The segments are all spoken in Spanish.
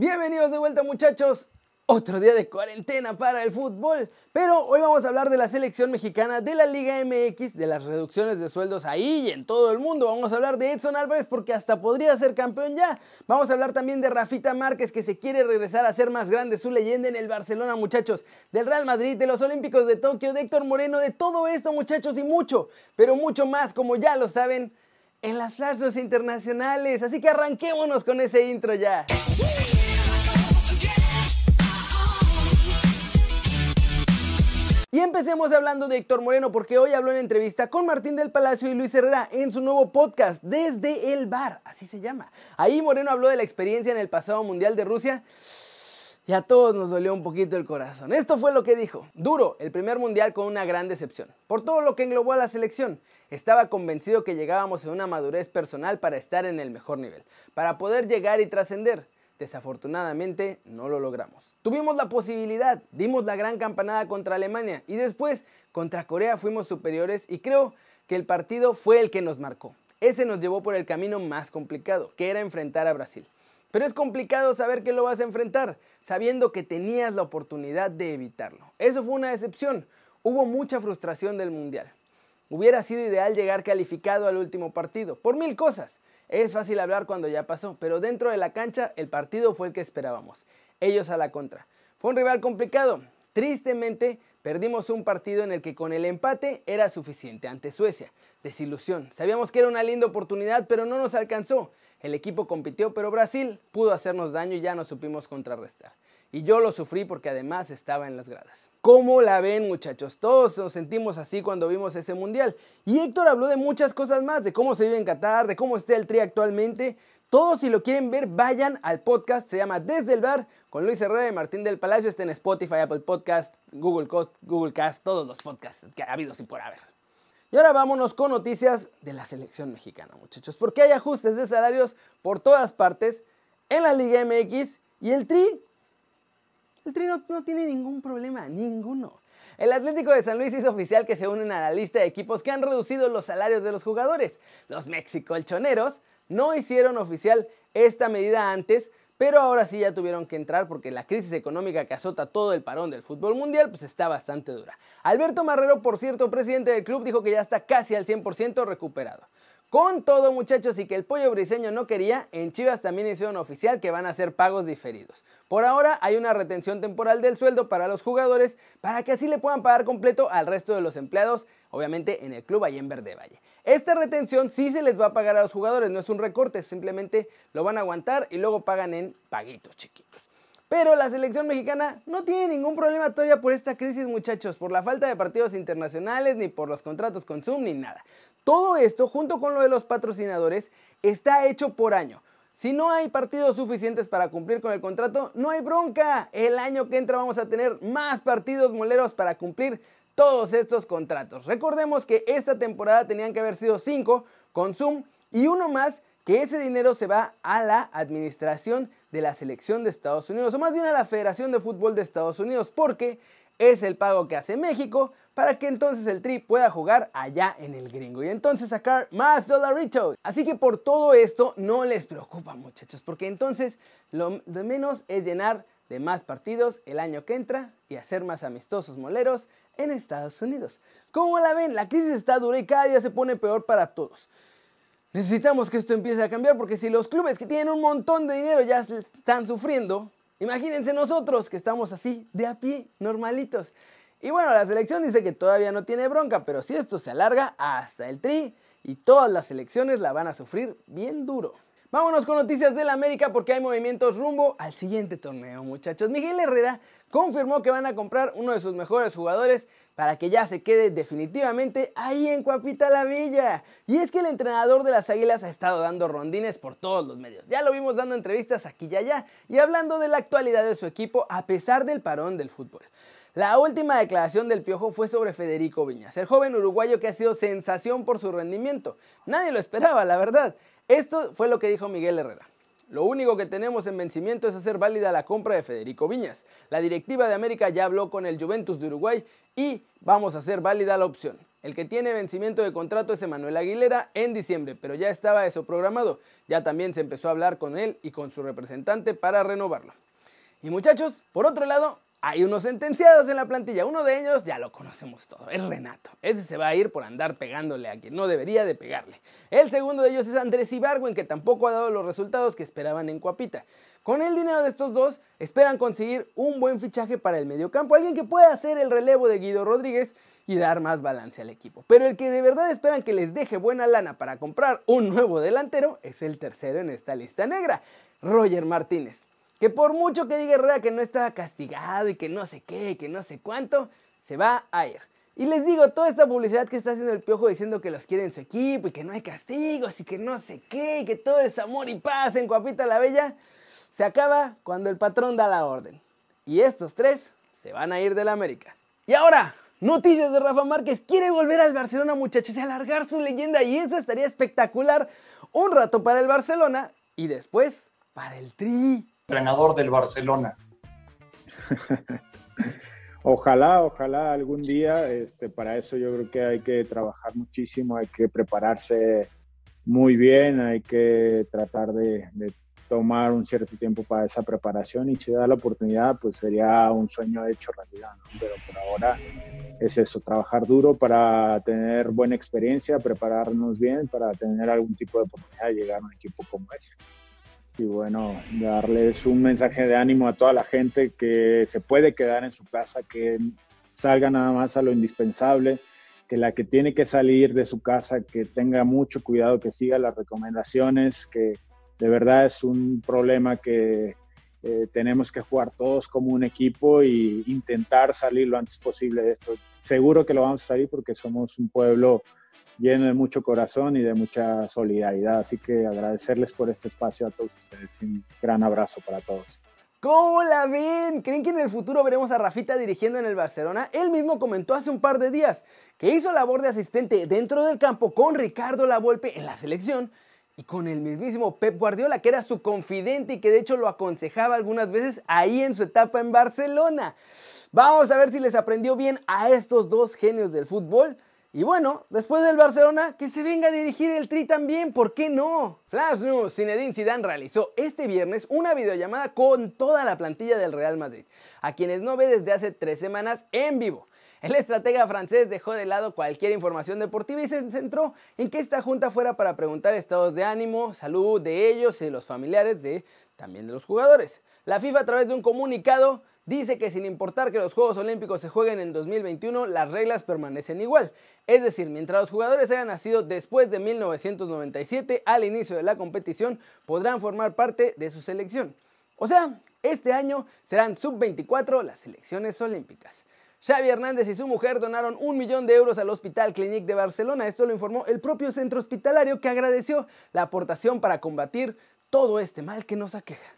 Bienvenidos de vuelta muchachos. Otro día de cuarentena para el fútbol. Pero hoy vamos a hablar de la selección mexicana, de la Liga MX, de las reducciones de sueldos ahí y en todo el mundo. Vamos a hablar de Edson Álvarez porque hasta podría ser campeón ya. Vamos a hablar también de Rafita Márquez que se quiere regresar a ser más grande su leyenda en el Barcelona, muchachos. Del Real Madrid, de los Olímpicos de Tokio, de Héctor Moreno, de todo esto, muchachos, y mucho, pero mucho más, como ya lo saben, en las flashes internacionales. Así que arranquémonos con ese intro ya. Y empecemos hablando de Héctor Moreno porque hoy habló en entrevista con Martín del Palacio y Luis Herrera en su nuevo podcast, Desde el Bar, así se llama. Ahí Moreno habló de la experiencia en el pasado Mundial de Rusia y a todos nos dolió un poquito el corazón. Esto fue lo que dijo. Duro, el primer mundial con una gran decepción. Por todo lo que englobó a la selección. Estaba convencido que llegábamos a una madurez personal para estar en el mejor nivel, para poder llegar y trascender. Desafortunadamente no lo logramos. Tuvimos la posibilidad, dimos la gran campanada contra Alemania y después contra Corea fuimos superiores y creo que el partido fue el que nos marcó. Ese nos llevó por el camino más complicado, que era enfrentar a Brasil. Pero es complicado saber que lo vas a enfrentar, sabiendo que tenías la oportunidad de evitarlo. Eso fue una decepción. Hubo mucha frustración del Mundial. Hubiera sido ideal llegar calificado al último partido, por mil cosas. Es fácil hablar cuando ya pasó, pero dentro de la cancha el partido fue el que esperábamos. Ellos a la contra. Fue un rival complicado. Tristemente, perdimos un partido en el que con el empate era suficiente ante Suecia. Desilusión. Sabíamos que era una linda oportunidad, pero no nos alcanzó. El equipo compitió, pero Brasil pudo hacernos daño y ya no supimos contrarrestar y yo lo sufrí porque además estaba en las gradas. ¿Cómo la ven muchachos? Todos nos sentimos así cuando vimos ese mundial. Y Héctor habló de muchas cosas más, de cómo se vive en Qatar, de cómo está el Tri actualmente. Todos si lo quieren ver, vayan al podcast, se llama Desde el Bar, con Luis Herrera y Martín del Palacio, está en Spotify, Apple Podcast, Google, Google Cast, todos los podcasts que ha habido sin por haber. Y ahora vámonos con noticias de la selección mexicana, muchachos, porque hay ajustes de salarios por todas partes en la Liga MX y el Tri el Tri no, tiene ningún problema, ninguno. El Atlético de San Luis hizo oficial que se unen a la lista de equipos que han reducido los salarios de los jugadores. Los mexicolchoneros no hicieron oficial esta medida antes, pero ahora sí ya tuvieron que entrar porque la crisis económica que azota todo el parón del fútbol mundial pues está bastante dura. Alberto Marrero, por cierto, presidente del club, dijo que ya está casi al 100% recuperado. Con todo muchachos y que el pollo briseño no quería, en Chivas también hicieron oficial que van a hacer pagos diferidos. Por ahora hay una retención temporal del sueldo para los jugadores para que así le puedan pagar completo al resto de los empleados, obviamente en el club ahí en Verde Valle. Esta retención sí se les va a pagar a los jugadores, no es un recorte, simplemente lo van a aguantar y luego pagan en paguitos chiquitos. Pero la selección mexicana no tiene ningún problema todavía por esta crisis, muchachos, por la falta de partidos internacionales, ni por los contratos con Zoom, ni nada. Todo esto, junto con lo de los patrocinadores, está hecho por año. Si no hay partidos suficientes para cumplir con el contrato, no hay bronca. El año que entra vamos a tener más partidos moleros para cumplir todos estos contratos. Recordemos que esta temporada tenían que haber sido 5 con Zoom y uno más que ese dinero se va a la administración de la selección de Estados Unidos, o más bien a la Federación de Fútbol de Estados Unidos, porque es el pago que hace México para que entonces el Tri pueda jugar allá en el gringo y entonces sacar más dolaritos. Así que por todo esto no les preocupa muchachos, porque entonces lo de menos es llenar de más partidos el año que entra y hacer más amistosos moleros en Estados Unidos. Como la ven, la crisis está dura y cada día se pone peor para todos. Necesitamos que esto empiece a cambiar porque si los clubes que tienen un montón de dinero ya están sufriendo, Imagínense nosotros que estamos así, de a pie, normalitos. Y bueno, la selección dice que todavía no tiene bronca, pero si esto se alarga hasta el tri y todas las selecciones la van a sufrir bien duro. Vámonos con noticias del América porque hay movimientos rumbo al siguiente torneo, muchachos. Miguel Herrera confirmó que van a comprar uno de sus mejores jugadores para que ya se quede definitivamente ahí en Cuapita la Villa. Y es que el entrenador de las Águilas ha estado dando rondines por todos los medios. Ya lo vimos dando entrevistas aquí y allá y hablando de la actualidad de su equipo a pesar del parón del fútbol. La última declaración del Piojo fue sobre Federico Viñas, el joven uruguayo que ha sido sensación por su rendimiento. Nadie lo esperaba, la verdad. Esto fue lo que dijo Miguel Herrera. Lo único que tenemos en vencimiento es hacer válida la compra de Federico Viñas. La directiva de América ya habló con el Juventus de Uruguay y vamos a hacer válida la opción. El que tiene vencimiento de contrato es Emanuel Aguilera en diciembre, pero ya estaba eso programado. Ya también se empezó a hablar con él y con su representante para renovarlo. Y muchachos, por otro lado, hay unos sentenciados en la plantilla. Uno de ellos ya lo conocemos todo, es Renato. Ese se va a ir por andar pegándole a quien no debería de pegarle. El segundo de ellos es Andrés Ibargüen, que tampoco ha dado los resultados que esperaban en Cuapita. Con el dinero de estos dos, esperan conseguir un buen fichaje para el mediocampo, alguien que pueda hacer el relevo de Guido Rodríguez y dar más balance al equipo. Pero el que de verdad esperan que les deje buena lana para comprar un nuevo delantero es el tercero en esta lista negra, Roger Martínez. Que por mucho que diga Herrera que no estaba castigado y que no sé qué, que no sé cuánto, se va a ir. Y les digo, toda esta publicidad que está haciendo el Piojo diciendo que los quiere en su equipo y que no hay castigos y que no sé qué, y que todo es amor y paz en Cuapita la Bella, se acaba cuando el patrón da la orden. Y estos tres se van a ir del América. Y ahora, noticias de Rafa Márquez. Quiere volver al Barcelona, muchachos, y alargar su leyenda. Y eso estaría espectacular. Un rato para el Barcelona y después para el Tri entrenador del Barcelona. ojalá, ojalá algún día, este, para eso yo creo que hay que trabajar muchísimo, hay que prepararse muy bien, hay que tratar de, tomar un cierto tiempo para esa preparación y si da la oportunidad, pues sería un sueño hecho realidad, pero por ahora es eso, trabajar duro para tener buena experiencia, prepararnos bien para tener algún tipo de oportunidad de llegar a un equipo como ese y bueno, darles un mensaje de ánimo a toda la gente que se puede quedar en su casa, que salga nada más a lo indispensable, que la que tiene que salir de su casa, que tenga mucho cuidado, que siga las recomendaciones, que de verdad es un problema que eh, tenemos que jugar todos como un equipo e intentar salir lo antes posible de esto. Seguro que lo vamos a salir porque somos un pueblo lleno de mucho corazón y de mucha solidaridad. Así que agradecerles por este espacio a todos ustedes. Un gran abrazo para todos. ¿Cómo la ven? ¿Creen que en el futuro veremos a Rafita dirigiendo en el Barcelona? Él mismo comentó hace un par de días que hizo labor de asistente dentro del campo con Ricardo Lavolpe en la selección y con el mismísimo Pep Guardiola, que era su confidente y que de hecho lo aconsejaba algunas veces ahí en su etapa en Barcelona. Vamos a ver si les aprendió bien a estos dos genios del fútbol. Y bueno, después del Barcelona, que se venga a dirigir el Tri también, ¿por qué no? Flash News, Zinedine Zidane realizó este viernes una videollamada con toda la plantilla del Real Madrid, a quienes no ve desde hace tres semanas en vivo. El estratega francés dejó de lado cualquier información deportiva y se centró en que esta junta fuera para preguntar estados de ánimo, salud de ellos y de los familiares de también de los jugadores. La FIFA a través de un comunicado dice que sin importar que los Juegos Olímpicos se jueguen en 2021, las reglas permanecen igual. Es decir, mientras los jugadores hayan nacido después de 1997 al inicio de la competición, podrán formar parte de su selección. O sea, este año serán sub-24 las selecciones olímpicas. Xavi Hernández y su mujer donaron un millón de euros al Hospital Clinic de Barcelona. Esto lo informó el propio centro hospitalario que agradeció la aportación para combatir todo este mal que nos aqueja.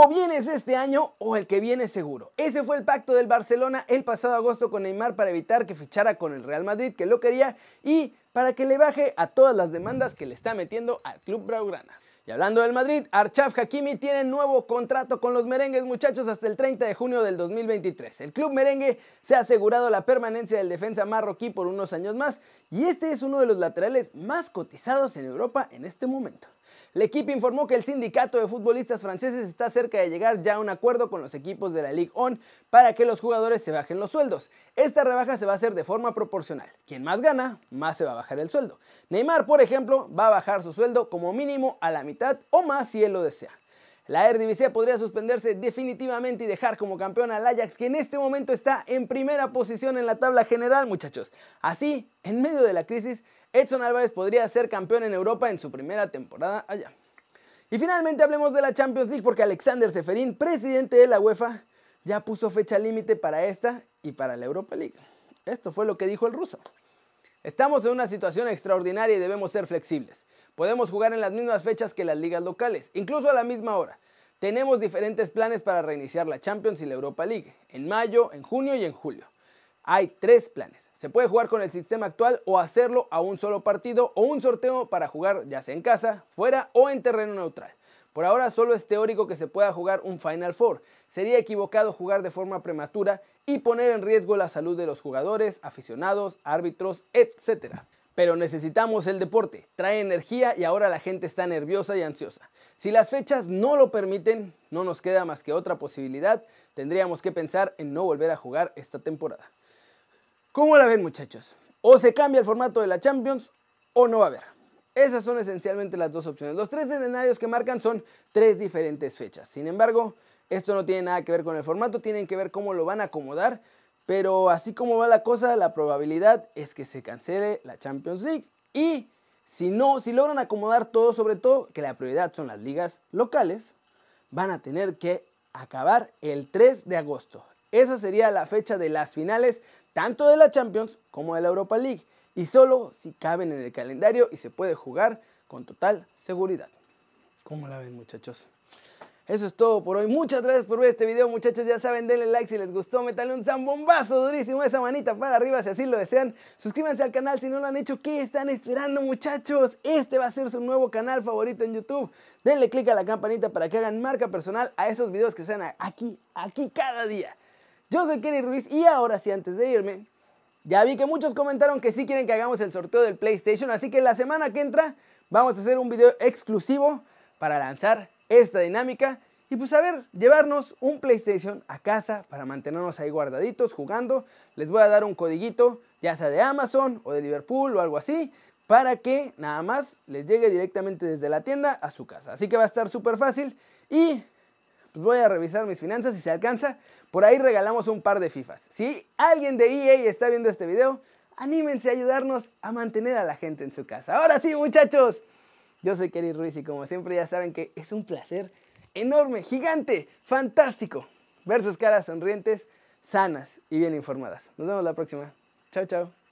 O vienes este año o el que viene seguro. Ese fue el pacto del Barcelona el pasado agosto con Neymar para evitar que fichara con el Real Madrid que lo quería y para que le baje a todas las demandas que le está metiendo al club Braugrana. Y hablando del Madrid, Archaf Hakimi tiene nuevo contrato con los merengues muchachos hasta el 30 de junio del 2023. El club merengue se ha asegurado la permanencia del defensa marroquí por unos años más y este es uno de los laterales más cotizados en Europa en este momento. El equipo informó que el sindicato de futbolistas franceses está cerca de llegar ya a un acuerdo con los equipos de la Ligue 1 para que los jugadores se bajen los sueldos. Esta rebaja se va a hacer de forma proporcional. Quien más gana, más se va a bajar el sueldo. Neymar, por ejemplo, va a bajar su sueldo como mínimo a la mitad o más si él lo desea. La Eredivisie podría suspenderse definitivamente y dejar como campeón al Ajax, que en este momento está en primera posición en la tabla general, muchachos. Así, en medio de la crisis, Edson Álvarez podría ser campeón en Europa en su primera temporada allá. Y finalmente hablemos de la Champions League porque Alexander Seferin, presidente de la UEFA, ya puso fecha límite para esta y para la Europa League. Esto fue lo que dijo el ruso. Estamos en una situación extraordinaria y debemos ser flexibles. Podemos jugar en las mismas fechas que las ligas locales, incluso a la misma hora. Tenemos diferentes planes para reiniciar la Champions y la Europa League, en mayo, en junio y en julio. Hay tres planes. Se puede jugar con el sistema actual o hacerlo a un solo partido o un sorteo para jugar ya sea en casa, fuera o en terreno neutral. Por ahora solo es teórico que se pueda jugar un Final Four. Sería equivocado jugar de forma prematura y poner en riesgo la salud de los jugadores, aficionados, árbitros, etc. Pero necesitamos el deporte, trae energía y ahora la gente está nerviosa y ansiosa. Si las fechas no lo permiten, no nos queda más que otra posibilidad, tendríamos que pensar en no volver a jugar esta temporada. ¿Cómo la ven muchachos? O se cambia el formato de la Champions o no va a haber. Esas son esencialmente las dos opciones. Los tres escenarios que marcan son tres diferentes fechas. Sin embargo, esto no tiene nada que ver con el formato, tienen que ver cómo lo van a acomodar. Pero así como va la cosa, la probabilidad es que se cancele la Champions League. Y si no, si logran acomodar todo, sobre todo que la prioridad son las ligas locales, van a tener que acabar el 3 de agosto. Esa sería la fecha de las finales, tanto de la Champions como de la Europa League. Y solo si caben en el calendario y se puede jugar con total seguridad. ¿Cómo la ven muchachos? Eso es todo por hoy. Muchas gracias por ver este video, muchachos. Ya saben, denle like si les gustó. Métanle un zambombazo durísimo esa manita para arriba si así lo desean. Suscríbanse al canal si no lo han hecho. ¿Qué están esperando, muchachos? Este va a ser su nuevo canal favorito en YouTube. Denle click a la campanita para que hagan marca personal a esos videos que sean aquí, aquí cada día. Yo soy Kenny Ruiz y ahora sí, antes de irme, ya vi que muchos comentaron que sí quieren que hagamos el sorteo del PlayStation. Así que la semana que entra vamos a hacer un video exclusivo para lanzar esta dinámica y pues a ver, llevarnos un PlayStation a casa para mantenernos ahí guardaditos jugando. Les voy a dar un codiguito, ya sea de Amazon o de Liverpool o algo así, para que nada más les llegue directamente desde la tienda a su casa. Así que va a estar súper fácil y pues voy a revisar mis finanzas si se alcanza. Por ahí regalamos un par de FIFAs. Si alguien de EA está viendo este video, anímense a ayudarnos a mantener a la gente en su casa. Ahora sí, muchachos. Yo soy Kerry Ruiz y como siempre ya saben que es un placer enorme, gigante, fantástico ver sus caras sonrientes, sanas y bien informadas. Nos vemos la próxima. Chao, chao.